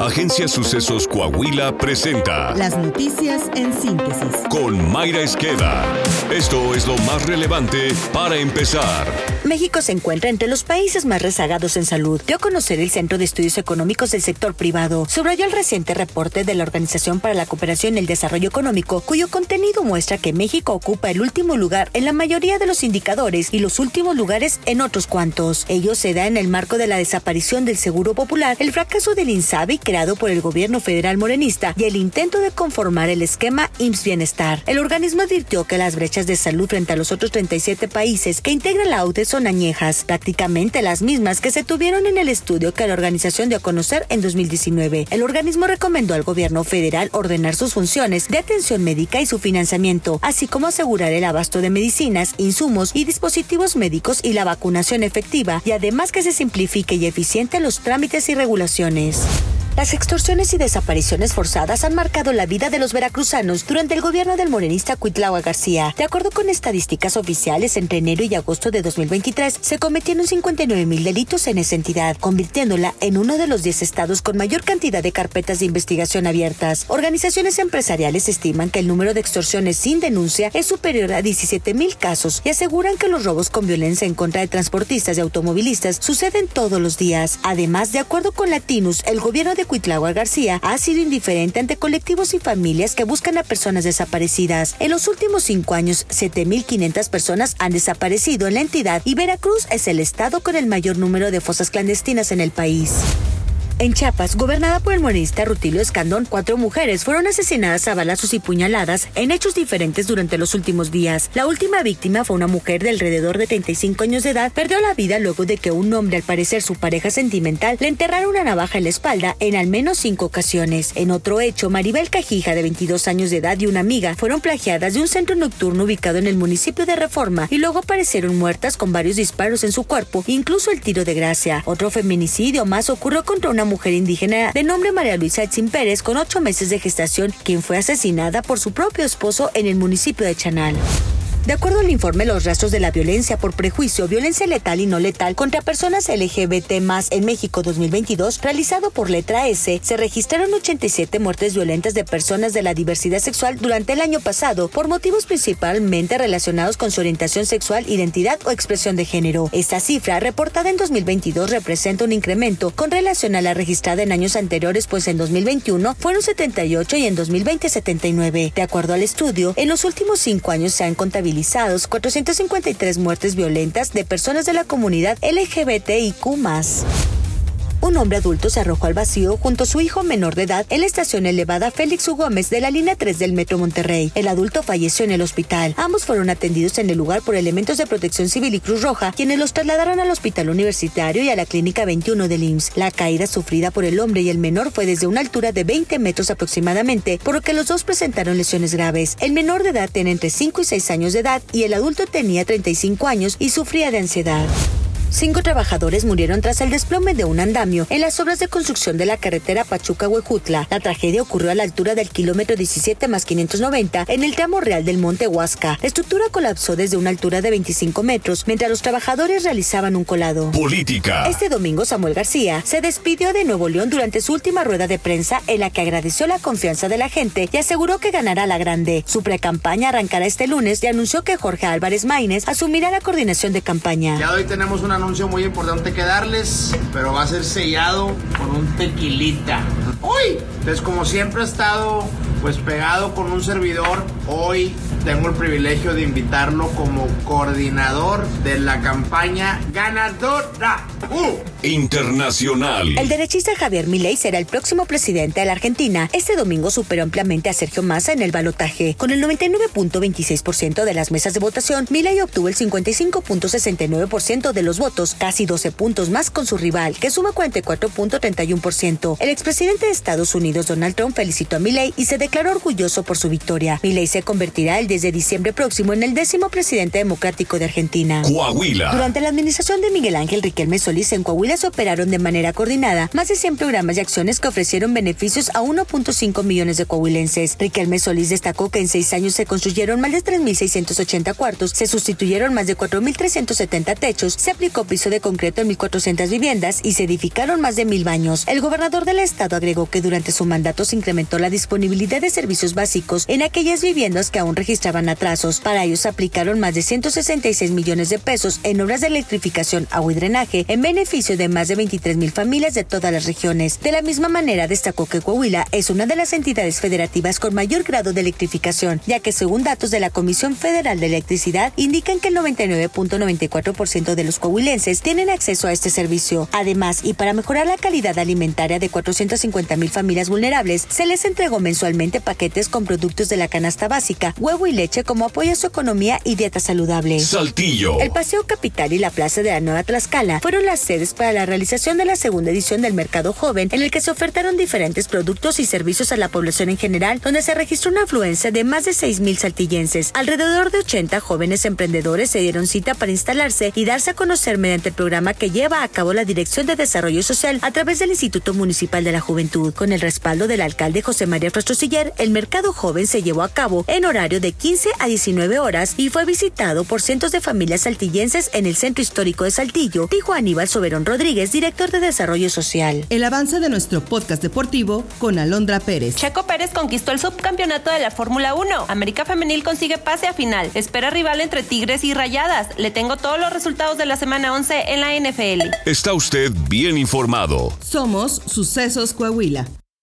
Agencia Sucesos Coahuila presenta Las noticias en síntesis. con Mayra Esqueda. Esto es lo más relevante para empezar. México se encuentra entre los países más rezagados en salud. Dio a conocer el Centro de Estudios Económicos del Sector Privado. Subrayó el reciente reporte de la Organización para la Cooperación y el Desarrollo Económico, cuyo contenido muestra que México ocupa el último lugar en la mayoría de los indicadores y los últimos lugares en otros cuantos. Ello se da en el marco de la desaparición del Seguro Popular, el fracaso del INSABI creado por el gobierno federal morenista y el intento de conformar el esquema IMSS Bienestar. El organismo advirtió que las brechas de salud frente a los otros 37 países que integran la OCDE son añejas, prácticamente las mismas que se tuvieron en el estudio que la organización dio a conocer en 2019. El organismo recomendó al gobierno federal ordenar sus funciones de atención médica y su financiamiento, así como asegurar el abasto de medicinas, insumos y dispositivos médicos y la vacunación efectiva, y además que se simplifique y eficiente los trámites y regulaciones. Las extorsiones y desapariciones forzadas han marcado la vida de los veracruzanos durante el gobierno del morenista Cuitlagua García. De acuerdo con estadísticas oficiales, entre enero y agosto de 2023 se cometieron 59 mil delitos en esa entidad, convirtiéndola en uno de los 10 estados con mayor cantidad de carpetas de investigación abiertas. Organizaciones empresariales estiman que el número de extorsiones sin denuncia es superior a 17 mil casos y aseguran que los robos con violencia en contra de transportistas y automovilistas suceden todos los días. Además, de acuerdo con Latinus, el gobierno de Cuitlagua García ha sido indiferente ante colectivos y familias que buscan a personas desaparecidas. En los últimos cinco años, 7.500 personas han desaparecido en la entidad y Veracruz es el estado con el mayor número de fosas clandestinas en el país. En Chiapas, gobernada por el morenista Rutilio Escandón, cuatro mujeres fueron asesinadas a balazos y puñaladas en hechos diferentes durante los últimos días. La última víctima fue una mujer de alrededor de 35 años de edad. Perdió la vida luego de que un hombre, al parecer su pareja sentimental, le enterrara una navaja en la espalda en al menos cinco ocasiones. En otro hecho, Maribel Cajija, de 22 años de edad, y una amiga fueron plagiadas de un centro nocturno ubicado en el municipio de Reforma y luego aparecieron muertas con varios disparos en su cuerpo, incluso el tiro de gracia. Otro feminicidio más ocurrió contra una mujer indígena de nombre María Luisa Etzin Pérez con ocho meses de gestación, quien fue asesinada por su propio esposo en el municipio de Chanal. De acuerdo al informe, los rastros de la violencia por prejuicio, violencia letal y no letal contra personas LGBT más en México 2022, realizado por Letra S, se registraron 87 muertes violentas de personas de la diversidad sexual durante el año pasado, por motivos principalmente relacionados con su orientación sexual, identidad o expresión de género. Esta cifra, reportada en 2022, representa un incremento con relación a la registrada en años anteriores, pues en 2021 fueron 78 y en 2020 79. De acuerdo al estudio, en los últimos cinco años se han contabilizado 453 muertes violentas de personas de la comunidad LGBTIQ. Un hombre adulto se arrojó al vacío junto a su hijo menor de edad en la estación elevada Félix U. Gómez de la línea 3 del Metro Monterrey. El adulto falleció en el hospital. Ambos fueron atendidos en el lugar por elementos de protección civil y Cruz Roja, quienes los trasladaron al hospital universitario y a la clínica 21 del IMSS. La caída sufrida por el hombre y el menor fue desde una altura de 20 metros aproximadamente, por lo que los dos presentaron lesiones graves. El menor de edad tiene entre 5 y 6 años de edad y el adulto tenía 35 años y sufría de ansiedad. Cinco trabajadores murieron tras el desplome de un andamio en las obras de construcción de la carretera Pachuca-Huejutla. La tragedia ocurrió a la altura del kilómetro 17 más 590 en el tramo real del Monte Huasca. La estructura colapsó desde una altura de 25 metros mientras los trabajadores realizaban un colado. Política. Este domingo Samuel García se despidió de Nuevo León durante su última rueda de prensa en la que agradeció la confianza de la gente y aseguró que ganará la grande. Su precampaña arrancará este lunes y anunció que Jorge Álvarez Maínez asumirá la coordinación de campaña. Ya hoy tenemos un anuncio muy importante que darles, pero va a ser sellado con un tequilita. ¡Uy! Entonces, como siempre he estado pues pegado con un servidor, hoy tengo el privilegio de invitarlo como coordinador de la campaña ganadora. ¡Uh! Internacional. El derechista Javier Milei será el próximo presidente de la Argentina. Este domingo superó ampliamente a Sergio Massa en el balotaje. Con el 99.26% de las mesas de votación, Milei obtuvo el 55.69% de los votos, casi 12 puntos más con su rival, que suma 44.31%. El expresidente de Estados Unidos, Donald Trump, felicitó a Milei y se declaró orgulloso por su victoria. Milei se convertirá el desde diciembre próximo en el décimo presidente democrático de Argentina. Coahuila. Durante la administración de Miguel Ángel Riquelme Solís en Coahuila se operaron de manera coordinada más de 100 programas y acciones que ofrecieron beneficios a 1.5 millones de coahuilenses. Riquelme Solís destacó que en seis años se construyeron más de 3.680 cuartos, se sustituyeron más de 4.370 techos, se aplicó piso de concreto en 1.400 viviendas y se edificaron más de mil baños. El gobernador del estado agregó que durante su mandato se incrementó la disponibilidad de servicios básicos en aquellas viviendas que aún registraban atrasos. Para ello se aplicaron más de 166 millones de pesos en obras de electrificación, agua y drenaje en beneficio de más de 23 mil familias de todas las regiones. De la misma manera destacó que Coahuila es una de las entidades federativas con mayor grado de electrificación, ya que según datos de la Comisión Federal de Electricidad indican que el 99.94% de los coahuilenses tienen acceso a este servicio. Además, y para mejorar la calidad alimentaria de 450 mil familias vulnerables, se les entregó mensualmente paquetes con productos de la canasta básica, huevo y leche como apoyo a su economía y dieta saludable. Saltillo. El Paseo Capital y la Plaza de la Nueva Tlaxcala fueron las sedes para la realización de la segunda edición del Mercado Joven, en el que se ofertaron diferentes productos y servicios a la población en general, donde se registró una afluencia de más de 6 mil saltillenses. Alrededor de 80 jóvenes emprendedores se dieron cita para instalarse y darse a conocer mediante el programa que lleva a cabo la Dirección de Desarrollo Social a través del Instituto Municipal de la Juventud. Con el respaldo del alcalde José María El Mercado Joven se llevó a cabo en horario de 15 a 19 horas y fue visitado por cientos de familias saltillenses en el Centro Histórico de Saltillo, dijo Aníbal Soberón Rodríguez, director de Desarrollo Social. El avance de nuestro podcast deportivo con Alondra Pérez. Checo Pérez conquistó el subcampeonato de la Fórmula 1. América Femenil consigue pase a final. Espera rival entre Tigres y Rayadas. Le tengo todos los resultados de la semana 11 en la NFL. Está usted bien informado. Somos Sucesos Coahuila.